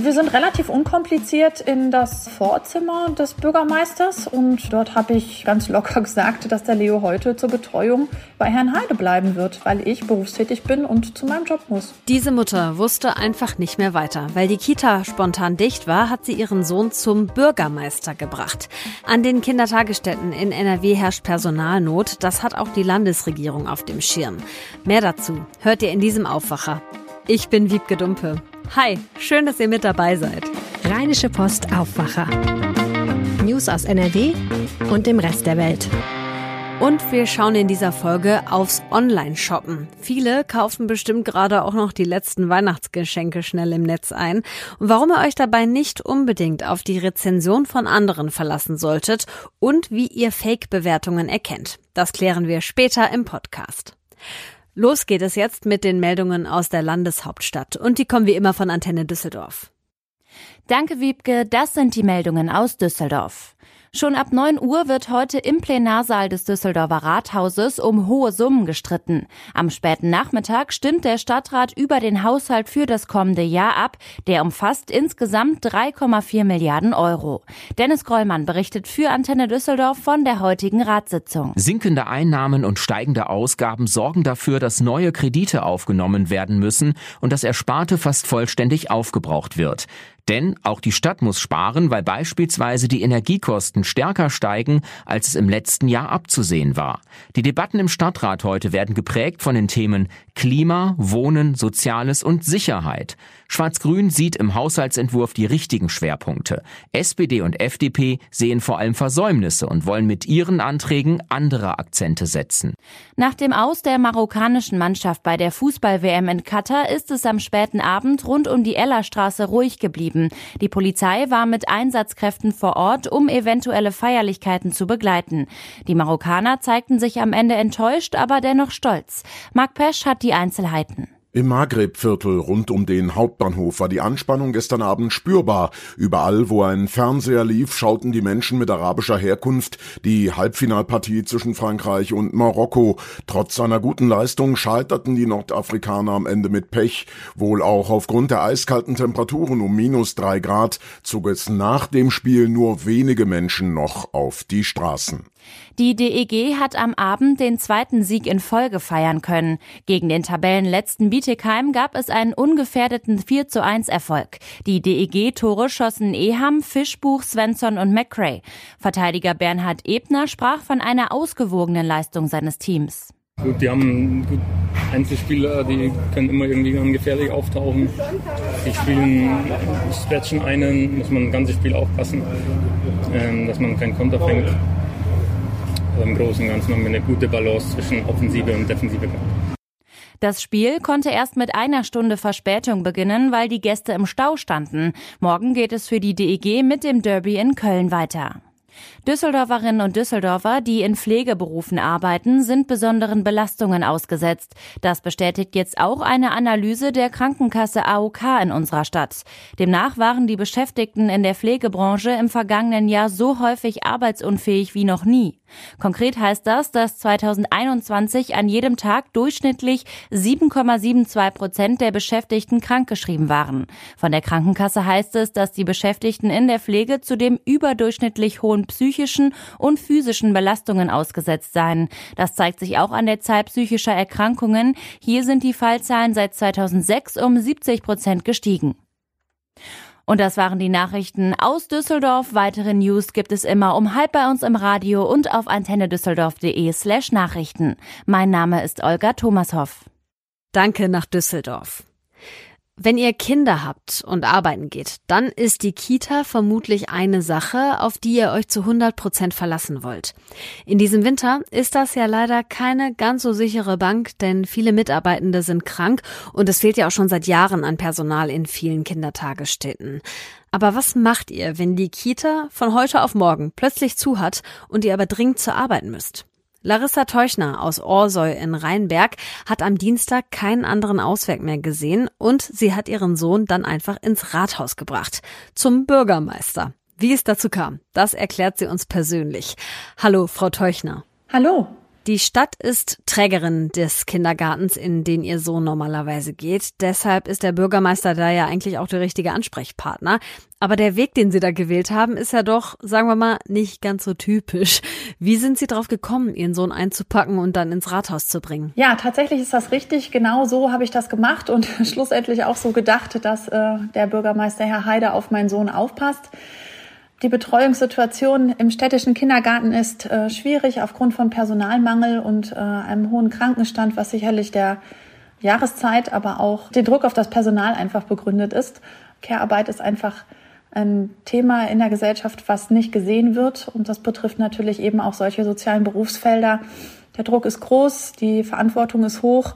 Wir sind relativ unkompliziert in das Vorzimmer des Bürgermeisters und dort habe ich ganz locker gesagt, dass der Leo heute zur Betreuung bei Herrn Heide bleiben wird, weil ich berufstätig bin und zu meinem Job muss. Diese Mutter wusste einfach nicht mehr weiter. Weil die Kita spontan dicht war, hat sie ihren Sohn zum Bürgermeister gebracht. An den Kindertagesstätten in NRW herrscht Personalnot. Das hat auch die Landesregierung auf dem Schirm. Mehr dazu hört ihr in diesem Aufwacher. Ich bin Wiebke Dumpe. Hi, schön, dass ihr mit dabei seid. Rheinische Post Aufwacher. News aus NRW und dem Rest der Welt. Und wir schauen in dieser Folge aufs Online-Shoppen. Viele kaufen bestimmt gerade auch noch die letzten Weihnachtsgeschenke schnell im Netz ein. Und warum ihr euch dabei nicht unbedingt auf die Rezension von anderen verlassen solltet und wie ihr Fake-Bewertungen erkennt. Das klären wir später im Podcast. Los geht es jetzt mit den Meldungen aus der Landeshauptstadt und die kommen wie immer von Antenne Düsseldorf. Danke, Wiebke. Das sind die Meldungen aus Düsseldorf. Schon ab 9 Uhr wird heute im Plenarsaal des Düsseldorfer Rathauses um hohe Summen gestritten. Am späten Nachmittag stimmt der Stadtrat über den Haushalt für das kommende Jahr ab. Der umfasst insgesamt 3,4 Milliarden Euro. Dennis Grollmann berichtet für Antenne Düsseldorf von der heutigen Ratssitzung. Sinkende Einnahmen und steigende Ausgaben sorgen dafür, dass neue Kredite aufgenommen werden müssen und das Ersparte fast vollständig aufgebraucht wird. Denn auch die Stadt muss sparen, weil beispielsweise die Energiekosten stärker steigen, als es im letzten Jahr abzusehen war. Die Debatten im Stadtrat heute werden geprägt von den Themen Klima, Wohnen, Soziales und Sicherheit. Schwarz-Grün sieht im Haushaltsentwurf die richtigen Schwerpunkte. SPD und FDP sehen vor allem Versäumnisse und wollen mit ihren Anträgen andere Akzente setzen. Nach dem Aus der marokkanischen Mannschaft bei der Fußball-WM in Katar ist es am späten Abend rund um die Ellerstraße ruhig geblieben. Die Polizei war mit Einsatzkräften vor Ort, um eventuelle Feierlichkeiten zu begleiten. Die Marokkaner zeigten sich am Ende enttäuscht, aber dennoch stolz. Marc Pesch hat die Einzelheiten. Im Maghreb-Viertel rund um den Hauptbahnhof war die Anspannung gestern Abend spürbar. Überall, wo ein Fernseher lief, schauten die Menschen mit arabischer Herkunft die Halbfinalpartie zwischen Frankreich und Marokko. Trotz seiner guten Leistung scheiterten die Nordafrikaner am Ende mit Pech. Wohl auch aufgrund der eiskalten Temperaturen um minus drei Grad zog es nach dem Spiel nur wenige Menschen noch auf die Straßen. Die DEG hat am Abend den zweiten Sieg in Folge feiern können. Gegen den Tabellenletzten Bietigheim gab es einen ungefährdeten 4 zu 1 Erfolg. Die DEG-Tore schossen Eham, Fischbuch, Svensson und McRae. Verteidiger Bernhard Ebner sprach von einer ausgewogenen Leistung seines Teams. Gut, die haben gut Einzelspieler, die können immer irgendwie gefährlich auftauchen. Die spielen, stretchen einen, muss man ein ganzes Spiel aufpassen, ähm, dass man keinen Konter fängt. Im Großen und Ganzen haben wir eine gute Balance zwischen Offensive und Defensive gehabt. Das Spiel konnte erst mit einer Stunde Verspätung beginnen, weil die Gäste im Stau standen. Morgen geht es für die DEG mit dem Derby in Köln weiter. Düsseldorferinnen und Düsseldorfer, die in Pflegeberufen arbeiten, sind besonderen Belastungen ausgesetzt. Das bestätigt jetzt auch eine Analyse der Krankenkasse AOK in unserer Stadt. Demnach waren die Beschäftigten in der Pflegebranche im vergangenen Jahr so häufig arbeitsunfähig wie noch nie. Konkret heißt das, dass 2021 an jedem Tag durchschnittlich 7,72 Prozent der Beschäftigten krankgeschrieben waren. Von der Krankenkasse heißt es, dass die Beschäftigten in der Pflege zudem überdurchschnittlich hohen psychischen und physischen Belastungen ausgesetzt seien. Das zeigt sich auch an der Zahl psychischer Erkrankungen. Hier sind die Fallzahlen seit 2006 um 70 Prozent gestiegen. Und das waren die Nachrichten aus Düsseldorf. Weitere News gibt es immer um halb bei uns im Radio und auf antennedüsseldorf.de slash Nachrichten. Mein Name ist Olga Thomashoff. Danke nach Düsseldorf. Wenn ihr Kinder habt und arbeiten geht, dann ist die Kita vermutlich eine Sache, auf die ihr euch zu 100 Prozent verlassen wollt. In diesem Winter ist das ja leider keine ganz so sichere Bank, denn viele Mitarbeitende sind krank und es fehlt ja auch schon seit Jahren an Personal in vielen Kindertagesstätten. Aber was macht ihr, wenn die Kita von heute auf morgen plötzlich zu hat und ihr aber dringend zur Arbeit müsst? Larissa Teuchner aus Orsoy in Rheinberg hat am Dienstag keinen anderen Ausweg mehr gesehen und sie hat ihren Sohn dann einfach ins Rathaus gebracht, zum Bürgermeister. Wie es dazu kam, das erklärt sie uns persönlich. Hallo, Frau Teuchner. Hallo. Die Stadt ist Trägerin des Kindergartens, in den ihr Sohn normalerweise geht. Deshalb ist der Bürgermeister da ja eigentlich auch der richtige Ansprechpartner. Aber der Weg, den Sie da gewählt haben, ist ja doch, sagen wir mal, nicht ganz so typisch. Wie sind Sie darauf gekommen, Ihren Sohn einzupacken und dann ins Rathaus zu bringen? Ja, tatsächlich ist das richtig. Genau so habe ich das gemacht und schlussendlich auch so gedacht, dass äh, der Bürgermeister Herr Heide auf meinen Sohn aufpasst. Die Betreuungssituation im städtischen Kindergarten ist äh, schwierig aufgrund von Personalmangel und äh, einem hohen Krankenstand, was sicherlich der Jahreszeit, aber auch den Druck auf das Personal einfach begründet ist. Care-Arbeit ist einfach ein Thema in der Gesellschaft, was nicht gesehen wird. Und das betrifft natürlich eben auch solche sozialen Berufsfelder. Der Druck ist groß, die Verantwortung ist hoch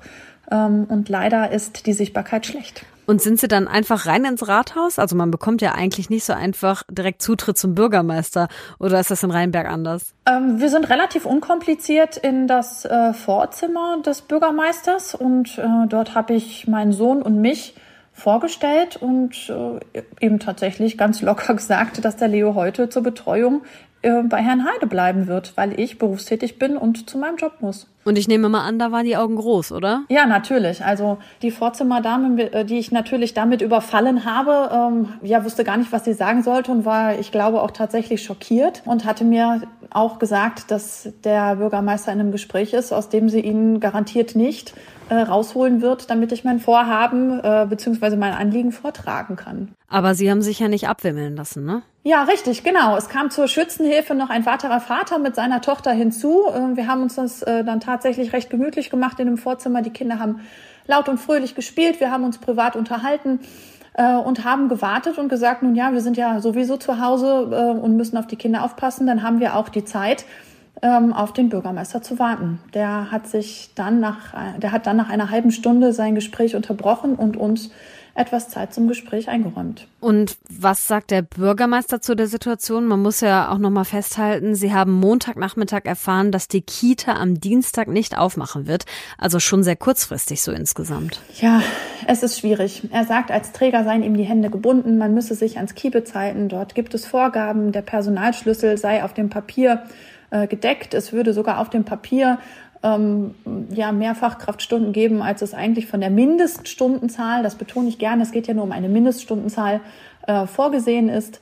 ähm, und leider ist die Sichtbarkeit schlecht. Und sind Sie dann einfach rein ins Rathaus? Also man bekommt ja eigentlich nicht so einfach direkt Zutritt zum Bürgermeister. Oder ist das in Rheinberg anders? Ähm, wir sind relativ unkompliziert in das äh, Vorzimmer des Bürgermeisters und äh, dort habe ich meinen Sohn und mich vorgestellt und äh, eben tatsächlich ganz locker gesagt, dass der Leo heute zur Betreuung äh, bei Herrn Heide bleiben wird, weil ich berufstätig bin und zu meinem Job muss. Und ich nehme mal an, da waren die Augen groß, oder? Ja, natürlich. Also die Vorzimmerdame, äh, die ich natürlich damit überfallen habe, ähm, ja, wusste gar nicht, was sie sagen sollte und war, ich glaube, auch tatsächlich schockiert und hatte mir auch gesagt, dass der Bürgermeister in einem Gespräch ist, aus dem sie ihn garantiert nicht äh, rausholen wird, damit ich mein Vorhaben äh, bzw. mein Anliegen vortragen kann. Aber Sie haben sich ja nicht abwimmeln lassen, ne? Ja, richtig, genau. Es kam zur Schützenhilfe noch ein weiterer Vater mit seiner Tochter hinzu. Äh, wir haben uns das äh, dann tatsächlich recht gemütlich gemacht in dem Vorzimmer. Die Kinder haben laut und fröhlich gespielt. Wir haben uns privat unterhalten äh, und haben gewartet und gesagt, nun ja, wir sind ja sowieso zu Hause und müssen auf die Kinder aufpassen. Dann haben wir auch die Zeit, ähm, auf den Bürgermeister zu warten. Der hat sich dann nach, der hat dann nach einer halben Stunde sein Gespräch unterbrochen und uns etwas Zeit zum Gespräch eingeräumt. Und was sagt der Bürgermeister zu der Situation? Man muss ja auch noch mal festhalten, Sie haben Montagnachmittag erfahren, dass die Kita am Dienstag nicht aufmachen wird, also schon sehr kurzfristig so insgesamt. Ja, es ist schwierig. Er sagt, als Träger seien ihm die Hände gebunden, man müsse sich ans Kiepe halten. Dort gibt es Vorgaben, der Personalschlüssel sei auf dem Papier äh, gedeckt. Es würde sogar auf dem Papier ähm, ja, mehr Fachkraftstunden geben, als es eigentlich von der Mindeststundenzahl, das betone ich gerne, es geht ja nur um eine Mindeststundenzahl, äh, vorgesehen ist.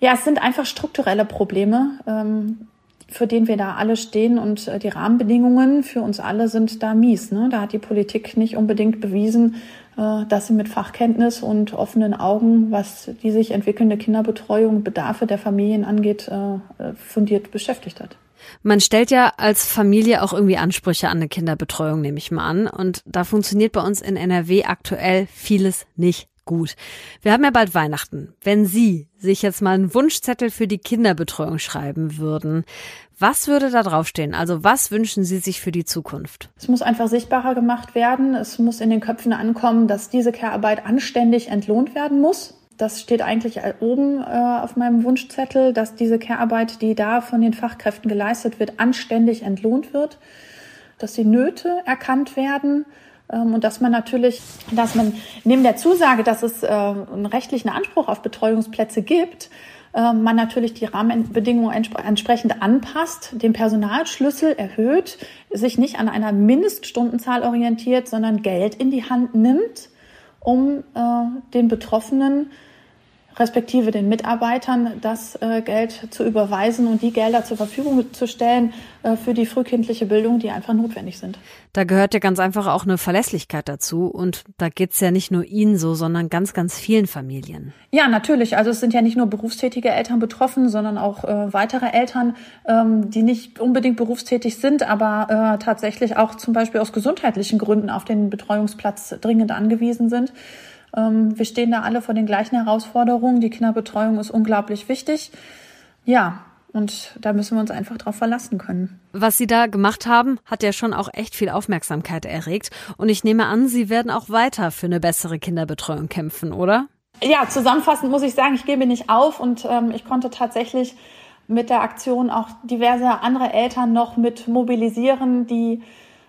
Ja, es sind einfach strukturelle Probleme, ähm, für den wir da alle stehen und äh, die Rahmenbedingungen für uns alle sind da mies. Ne? Da hat die Politik nicht unbedingt bewiesen, äh, dass sie mit Fachkenntnis und offenen Augen, was die sich entwickelnde Kinderbetreuung, Bedarfe der Familien angeht, äh, fundiert beschäftigt hat. Man stellt ja als Familie auch irgendwie Ansprüche an eine Kinderbetreuung, nehme ich mal an. Und da funktioniert bei uns in NRW aktuell vieles nicht gut. Wir haben ja bald Weihnachten. Wenn Sie sich jetzt mal einen Wunschzettel für die Kinderbetreuung schreiben würden, was würde da draufstehen? Also was wünschen Sie sich für die Zukunft? Es muss einfach sichtbarer gemacht werden. Es muss in den Köpfen ankommen, dass diese Care-Arbeit anständig entlohnt werden muss. Das steht eigentlich oben äh, auf meinem Wunschzettel, dass diese Care-Arbeit, die da von den Fachkräften geleistet wird, anständig entlohnt wird, dass die Nöte erkannt werden ähm, und dass man natürlich, dass man neben der Zusage, dass es äh, einen rechtlichen Anspruch auf Betreuungsplätze gibt, äh, man natürlich die Rahmenbedingungen entsprechend anpasst, den Personalschlüssel erhöht, sich nicht an einer Mindeststundenzahl orientiert, sondern Geld in die Hand nimmt, um äh, den Betroffenen respektive den Mitarbeitern das äh, Geld zu überweisen und die Gelder zur Verfügung zu stellen äh, für die frühkindliche Bildung, die einfach notwendig sind. Da gehört ja ganz einfach auch eine Verlässlichkeit dazu und da geht's ja nicht nur Ihnen so, sondern ganz, ganz vielen Familien. Ja, natürlich. Also es sind ja nicht nur berufstätige Eltern betroffen, sondern auch äh, weitere Eltern, ähm, die nicht unbedingt berufstätig sind, aber äh, tatsächlich auch zum Beispiel aus gesundheitlichen Gründen auf den Betreuungsplatz dringend angewiesen sind. Ähm, wir stehen da alle vor den gleichen Herausforderungen. Die Kinderbetreuung ist unglaublich wichtig. Ja, und da müssen wir uns einfach drauf verlassen können. Was Sie da gemacht haben, hat ja schon auch echt viel Aufmerksamkeit erregt. Und ich nehme an, Sie werden auch weiter für eine bessere Kinderbetreuung kämpfen, oder? Ja, zusammenfassend muss ich sagen, ich gebe nicht auf und ähm, ich konnte tatsächlich mit der Aktion auch diverse andere Eltern noch mit mobilisieren, die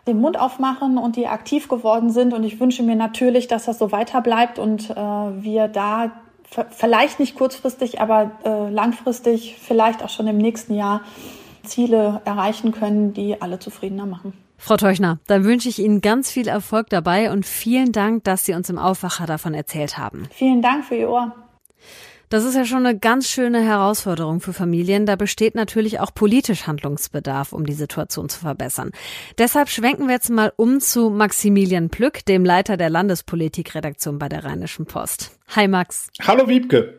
den Mund aufmachen und die aktiv geworden sind. Und ich wünsche mir natürlich, dass das so weiter bleibt und äh, wir da vielleicht nicht kurzfristig, aber äh, langfristig, vielleicht auch schon im nächsten Jahr Ziele erreichen können, die alle zufriedener machen. Frau Teuchner, dann wünsche ich Ihnen ganz viel Erfolg dabei und vielen Dank, dass Sie uns im Aufwacher davon erzählt haben. Vielen Dank für Ihr Ohr. Das ist ja schon eine ganz schöne Herausforderung für Familien. Da besteht natürlich auch politisch Handlungsbedarf, um die Situation zu verbessern. Deshalb schwenken wir jetzt mal um zu Maximilian Plück, dem Leiter der Landespolitikredaktion bei der Rheinischen Post. Hi Max. Hallo Wiebke.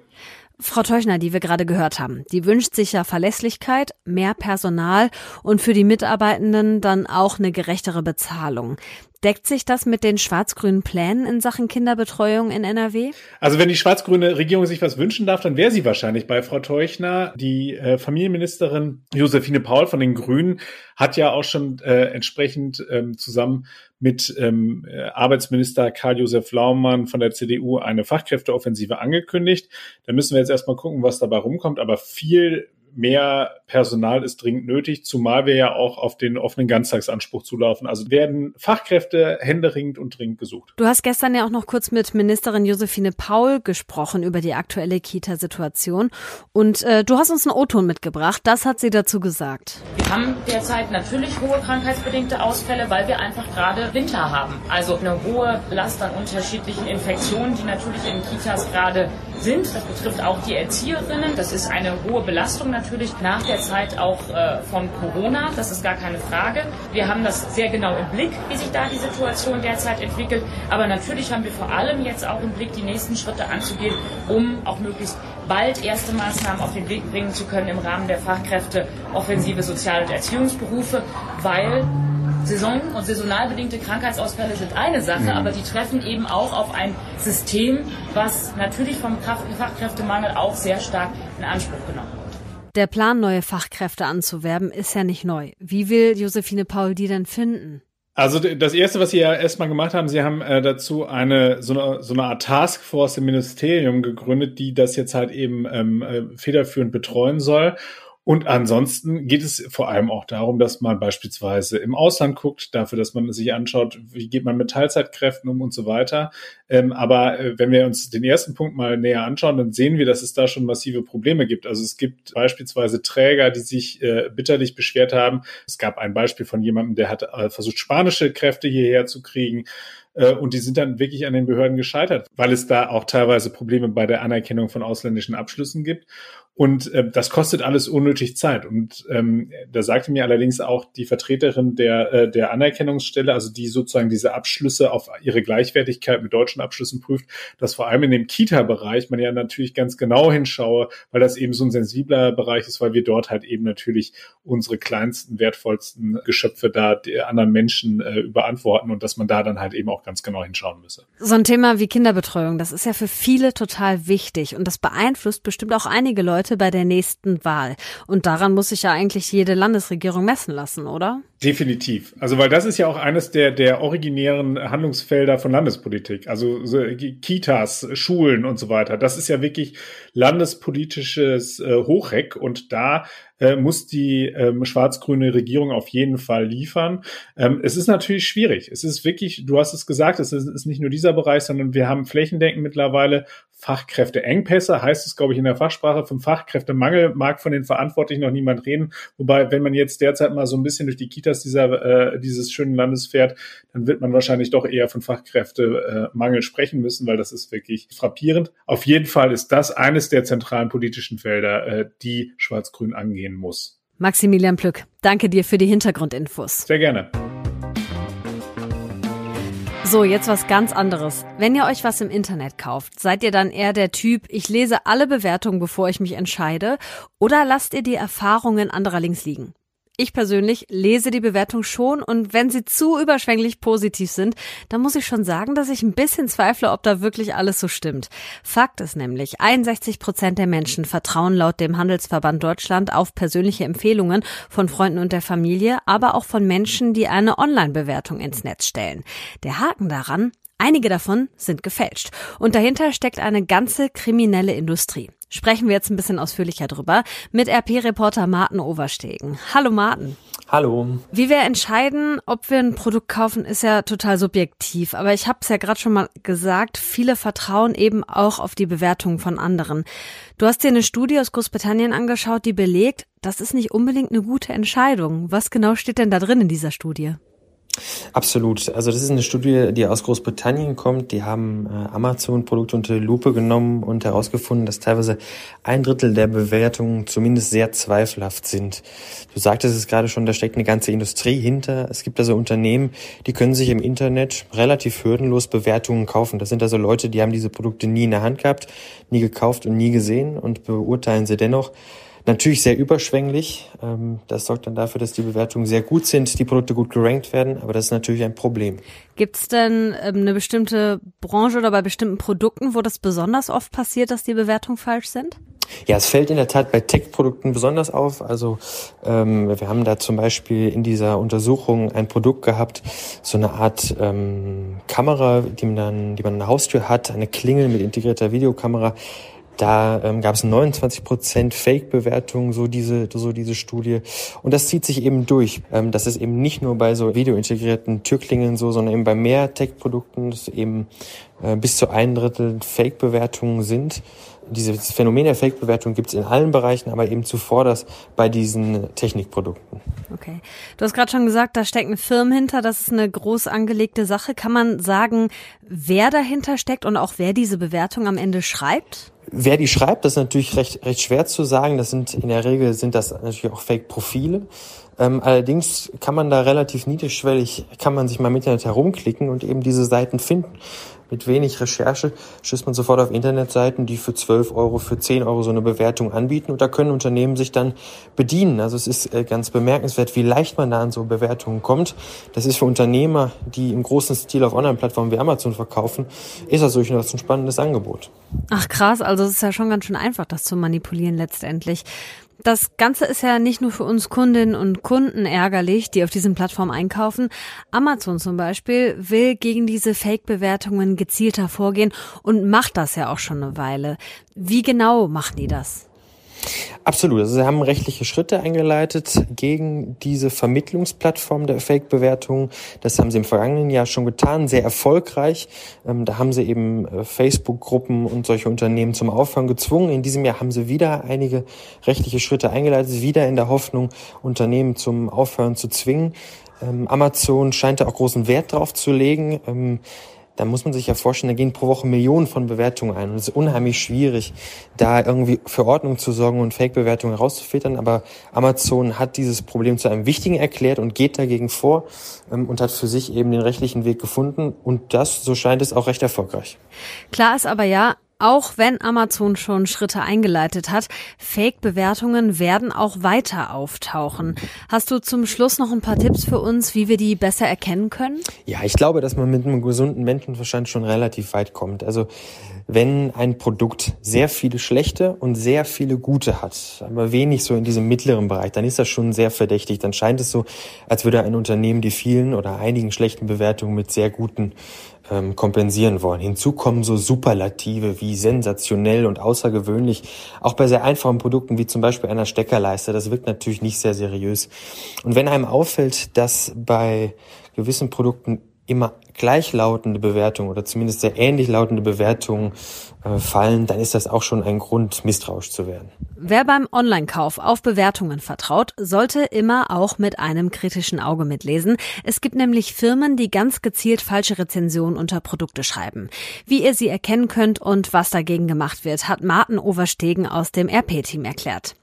Frau Teuchner, die wir gerade gehört haben, die wünscht sich ja Verlässlichkeit, mehr Personal und für die Mitarbeitenden dann auch eine gerechtere Bezahlung. Deckt sich das mit den schwarz-grünen Plänen in Sachen Kinderbetreuung in NRW? Also wenn die schwarz-grüne Regierung sich was wünschen darf, dann wäre sie wahrscheinlich bei Frau Teuchner. Die äh, Familienministerin Josephine Paul von den Grünen hat ja auch schon äh, entsprechend ähm, zusammen mit ähm, äh, Arbeitsminister Karl-Josef Laumann von der CDU eine Fachkräfteoffensive angekündigt. Da müssen wir jetzt erstmal gucken, was dabei rumkommt. Aber viel mehr Personal ist dringend nötig, zumal wir ja auch auf den offenen Ganztagsanspruch zulaufen. Also werden Fachkräfte händeringend und dringend gesucht. Du hast gestern ja auch noch kurz mit Ministerin Josephine Paul gesprochen über die aktuelle Kita-Situation und äh, du hast uns einen O-Ton mitgebracht. Das hat sie dazu gesagt. Wir haben derzeit natürlich hohe krankheitsbedingte Ausfälle, weil wir einfach gerade Winter haben. Also eine hohe Last an unterschiedlichen Infektionen, die natürlich in Kitas gerade sind. Das betrifft auch die Erzieherinnen. Das ist eine hohe Belastung natürlich nach der Zeit auch äh, von Corona. Das ist gar keine Frage. Wir haben das sehr genau im Blick, wie sich da die Situation derzeit entwickelt. Aber natürlich haben wir vor allem jetzt auch im Blick, die nächsten Schritte anzugehen, um auch möglichst bald erste Maßnahmen auf den Weg bringen zu können im Rahmen der Fachkräfte offensive Sozial- und Erziehungsberufe, weil Saison- und saisonal bedingte Krankheitsausfälle sind eine Sache, mhm. aber die treffen eben auch auf ein System, was natürlich vom Fachkräftemangel auch sehr stark in Anspruch genommen wird. Der Plan, neue Fachkräfte anzuwerben, ist ja nicht neu. Wie will Josephine Paul die denn finden? Also das erste, was Sie ja erstmal gemacht haben, Sie haben äh, dazu eine so, eine so eine Art Taskforce im Ministerium gegründet, die das jetzt halt eben ähm, äh, federführend betreuen soll. Und ansonsten geht es vor allem auch darum, dass man beispielsweise im Ausland guckt, dafür, dass man sich anschaut, wie geht man mit Teilzeitkräften um und so weiter. Ähm, aber äh, wenn wir uns den ersten Punkt mal näher anschauen, dann sehen wir, dass es da schon massive Probleme gibt. Also es gibt beispielsweise Träger, die sich äh, bitterlich beschwert haben. Es gab ein Beispiel von jemandem, der hat äh, versucht, spanische Kräfte hierher zu kriegen. Äh, und die sind dann wirklich an den Behörden gescheitert, weil es da auch teilweise Probleme bei der Anerkennung von ausländischen Abschlüssen gibt. Und äh, das kostet alles unnötig Zeit. Und ähm, da sagte mir allerdings auch die Vertreterin der, äh, der Anerkennungsstelle, also die sozusagen diese Abschlüsse auf ihre Gleichwertigkeit mit deutschen Abschlüssen prüft, dass vor allem in dem Kita-Bereich man ja natürlich ganz genau hinschaue, weil das eben so ein sensibler Bereich ist, weil wir dort halt eben natürlich unsere kleinsten, wertvollsten Geschöpfe da anderen Menschen äh, überantworten und dass man da dann halt eben auch ganz genau hinschauen müsse. So ein Thema wie Kinderbetreuung, das ist ja für viele total wichtig und das beeinflusst bestimmt auch einige Leute, Leute bei der nächsten Wahl. Und daran muss sich ja eigentlich jede Landesregierung messen lassen, oder? Definitiv. Also, weil das ist ja auch eines der, der originären Handlungsfelder von Landespolitik. Also so Kitas, Schulen und so weiter. Das ist ja wirklich landespolitisches äh, Hochreck und da äh, muss die ähm, schwarz-grüne Regierung auf jeden Fall liefern. Ähm, es ist natürlich schwierig. Es ist wirklich, du hast es gesagt, es ist, ist nicht nur dieser Bereich, sondern wir haben flächendeckend mittlerweile Fachkräfteengpässe, heißt es, glaube ich, in der Fachsprache. Vom Fachkräftemangel mag von den Verantwortlichen noch niemand reden. Wobei, wenn man jetzt derzeit mal so ein bisschen durch die Kitas dieser, äh, dieses schönen Landes fährt, dann wird man wahrscheinlich doch eher von Fachkräftemangel sprechen müssen, weil das ist wirklich frappierend. Auf jeden Fall ist das eines der zentralen politischen Felder, äh, die Schwarz-Grün angehen gehen muss. Maximilian Plück, danke dir für die Hintergrundinfos. Sehr gerne. So, jetzt was ganz anderes. Wenn ihr euch was im Internet kauft, seid ihr dann eher der Typ, ich lese alle Bewertungen, bevor ich mich entscheide, oder lasst ihr die Erfahrungen anderer links liegen? Ich persönlich lese die Bewertung schon und wenn sie zu überschwänglich positiv sind, dann muss ich schon sagen, dass ich ein bisschen zweifle, ob da wirklich alles so stimmt. Fakt ist nämlich, 61 Prozent der Menschen vertrauen laut dem Handelsverband Deutschland auf persönliche Empfehlungen von Freunden und der Familie, aber auch von Menschen, die eine Online-Bewertung ins Netz stellen. Der Haken daran, Einige davon sind gefälscht. Und dahinter steckt eine ganze kriminelle Industrie. Sprechen wir jetzt ein bisschen ausführlicher drüber mit RP-Reporter Martin Overstegen. Hallo Martin. Hallo. Wie wir entscheiden, ob wir ein Produkt kaufen, ist ja total subjektiv. Aber ich habe es ja gerade schon mal gesagt, viele vertrauen eben auch auf die Bewertungen von anderen. Du hast dir eine Studie aus Großbritannien angeschaut, die belegt, das ist nicht unbedingt eine gute Entscheidung. Was genau steht denn da drin in dieser Studie? Absolut. Also das ist eine Studie, die aus Großbritannien kommt. Die haben äh, Amazon-Produkte unter Lupe genommen und herausgefunden, dass teilweise ein Drittel der Bewertungen zumindest sehr zweifelhaft sind. Du sagtest es gerade schon, da steckt eine ganze Industrie hinter. Es gibt also Unternehmen, die können sich im Internet relativ hürdenlos Bewertungen kaufen. Das sind also Leute, die haben diese Produkte nie in der Hand gehabt, nie gekauft und nie gesehen und beurteilen sie dennoch Natürlich sehr überschwänglich. Ähm, das sorgt dann dafür, dass die Bewertungen sehr gut sind, die Produkte gut gerankt werden, aber das ist natürlich ein Problem. Gibt es denn ähm, eine bestimmte Branche oder bei bestimmten Produkten, wo das besonders oft passiert, dass die Bewertungen falsch sind? Ja, es fällt in der Tat bei Tech-Produkten besonders auf. Also ähm, wir haben da zum Beispiel in dieser Untersuchung ein Produkt gehabt, so eine Art ähm, Kamera, die man dann, die man an der Haustür hat, eine Klingel mit integrierter Videokamera. Da ähm, gab es 29 Prozent Fake-Bewertungen, so diese, so diese Studie. Und das zieht sich eben durch. Ähm, das ist eben nicht nur bei so videointegrierten Türklingen so, sondern eben bei mehr Tech-Produkten, dass eben äh, bis zu ein Drittel Fake-Bewertungen sind. Dieses Phänomen der Fake-Bewertung gibt es in allen Bereichen, aber eben zuvor das bei diesen Technikprodukten. Okay. Du hast gerade schon gesagt, da stecken Firmen hinter, das ist eine groß angelegte Sache. Kann man sagen, wer dahinter steckt und auch wer diese Bewertung am Ende schreibt? Wer die schreibt, das ist natürlich recht, recht schwer zu sagen. Das sind in der Regel sind das natürlich auch Fake-Profile. Ähm, allerdings kann man da relativ niedrigschwellig, kann man sich mal im Internet herumklicken und eben diese Seiten finden mit wenig Recherche stößt man sofort auf Internetseiten, die für 12 Euro, für 10 Euro so eine Bewertung anbieten und da können Unternehmen sich dann bedienen. Also es ist äh, ganz bemerkenswert, wie leicht man da an so Bewertungen kommt. Das ist für Unternehmer, die im großen Stil auf Online-Plattformen wie Amazon verkaufen, ist das durchaus ein spannendes Angebot. Ach krass, also es ist ja schon ganz schön einfach, das zu manipulieren letztendlich. Das Ganze ist ja nicht nur für uns Kundinnen und Kunden ärgerlich, die auf diesen Plattformen einkaufen. Amazon zum Beispiel will gegen diese Fake-Bewertungen gezielter vorgehen und macht das ja auch schon eine Weile. Wie genau machen die das? Absolut. Also sie haben rechtliche Schritte eingeleitet gegen diese Vermittlungsplattform der Fake-Bewertungen. Das haben sie im vergangenen Jahr schon getan, sehr erfolgreich. Ähm, da haben sie eben äh, Facebook-Gruppen und solche Unternehmen zum Aufhören gezwungen. In diesem Jahr haben sie wieder einige rechtliche Schritte eingeleitet, wieder in der Hoffnung, Unternehmen zum Aufhören zu zwingen. Ähm, Amazon scheint da auch großen Wert drauf zu legen. Da muss man sich ja vorstellen, da gehen pro Woche Millionen von Bewertungen ein. Und es ist unheimlich schwierig, da irgendwie für Ordnung zu sorgen und Fake-Bewertungen rauszufiltern. Aber Amazon hat dieses Problem zu einem wichtigen erklärt und geht dagegen vor ähm, und hat für sich eben den rechtlichen Weg gefunden. Und das, so scheint es, auch recht erfolgreich. Klar ist aber ja, auch wenn Amazon schon Schritte eingeleitet hat, Fake-Bewertungen werden auch weiter auftauchen. Hast du zum Schluss noch ein paar Tipps für uns, wie wir die besser erkennen können? Ja, ich glaube, dass man mit einem gesunden Menschenverstand schon relativ weit kommt. Also wenn ein Produkt sehr viele schlechte und sehr viele gute hat, aber wenig so in diesem mittleren Bereich, dann ist das schon sehr verdächtig. Dann scheint es so, als würde ein Unternehmen die vielen oder einigen schlechten Bewertungen mit sehr guten ähm, kompensieren wollen. Hinzu kommen so Superlative wie sensationell und außergewöhnlich. Auch bei sehr einfachen Produkten wie zum Beispiel einer Steckerleiste. Das wirkt natürlich nicht sehr seriös. Und wenn einem auffällt, dass bei gewissen Produkten immer gleichlautende Bewertungen oder zumindest sehr ähnlich lautende Bewertungen äh, fallen, dann ist das auch schon ein Grund, misstrauisch zu werden. Wer beim Online-Kauf auf Bewertungen vertraut, sollte immer auch mit einem kritischen Auge mitlesen. Es gibt nämlich Firmen, die ganz gezielt falsche Rezensionen unter Produkte schreiben. Wie ihr sie erkennen könnt und was dagegen gemacht wird, hat Martin Overstegen aus dem RP-Team erklärt.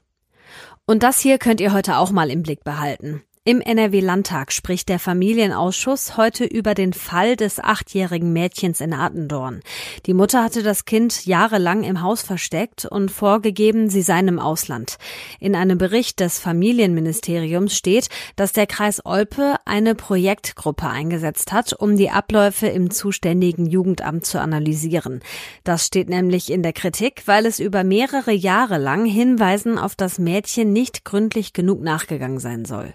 Und das hier könnt ihr heute auch mal im Blick behalten. Im NRW-Landtag spricht der Familienausschuss heute über den Fall des achtjährigen Mädchens in Attendorn. Die Mutter hatte das Kind jahrelang im Haus versteckt und vorgegeben, sie sei im Ausland. In einem Bericht des Familienministeriums steht, dass der Kreis Olpe eine Projektgruppe eingesetzt hat, um die Abläufe im zuständigen Jugendamt zu analysieren. Das steht nämlich in der Kritik, weil es über mehrere Jahre lang Hinweisen auf das Mädchen nicht gründlich genug nachgegangen sein soll.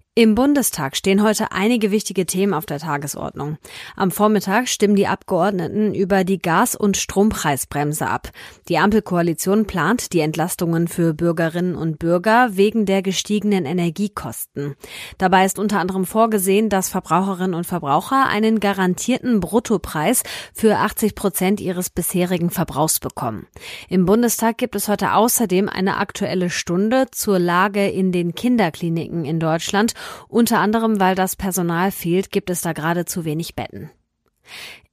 Im Bundestag stehen heute einige wichtige Themen auf der Tagesordnung. Am Vormittag stimmen die Abgeordneten über die Gas- und Strompreisbremse ab. Die Ampelkoalition plant die Entlastungen für Bürgerinnen und Bürger wegen der gestiegenen Energiekosten. Dabei ist unter anderem vorgesehen, dass Verbraucherinnen und Verbraucher einen garantierten Bruttopreis für 80 Prozent ihres bisherigen Verbrauchs bekommen. Im Bundestag gibt es heute außerdem eine aktuelle Stunde zur Lage in den Kinderkliniken in Deutschland unter anderem, weil das Personal fehlt, gibt es da gerade zu wenig Betten.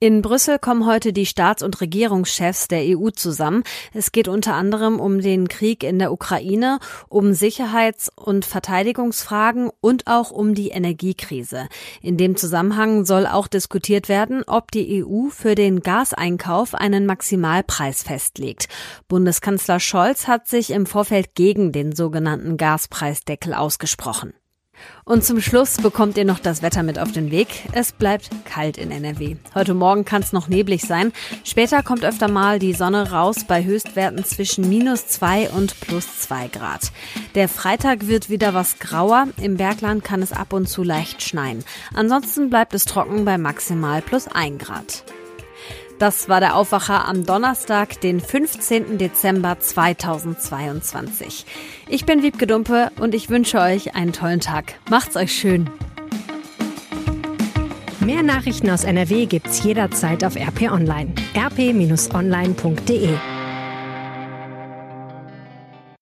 In Brüssel kommen heute die Staats- und Regierungschefs der EU zusammen. Es geht unter anderem um den Krieg in der Ukraine, um Sicherheits- und Verteidigungsfragen und auch um die Energiekrise. In dem Zusammenhang soll auch diskutiert werden, ob die EU für den Gaseinkauf einen Maximalpreis festlegt. Bundeskanzler Scholz hat sich im Vorfeld gegen den sogenannten Gaspreisdeckel ausgesprochen. Und zum Schluss bekommt ihr noch das Wetter mit auf den Weg. Es bleibt kalt in NRW. Heute Morgen kann es noch neblig sein. Später kommt öfter mal die Sonne raus bei Höchstwerten zwischen minus zwei und plus zwei Grad. Der Freitag wird wieder was grauer. Im Bergland kann es ab und zu leicht schneien. Ansonsten bleibt es trocken bei maximal plus ein Grad. Das war der Aufwacher am Donnerstag, den 15. Dezember 2022. Ich bin Wiebke Dumpe und ich wünsche euch einen tollen Tag. Macht's euch schön. Mehr Nachrichten aus NRW gibt's jederzeit auf RP Online. rp-online.de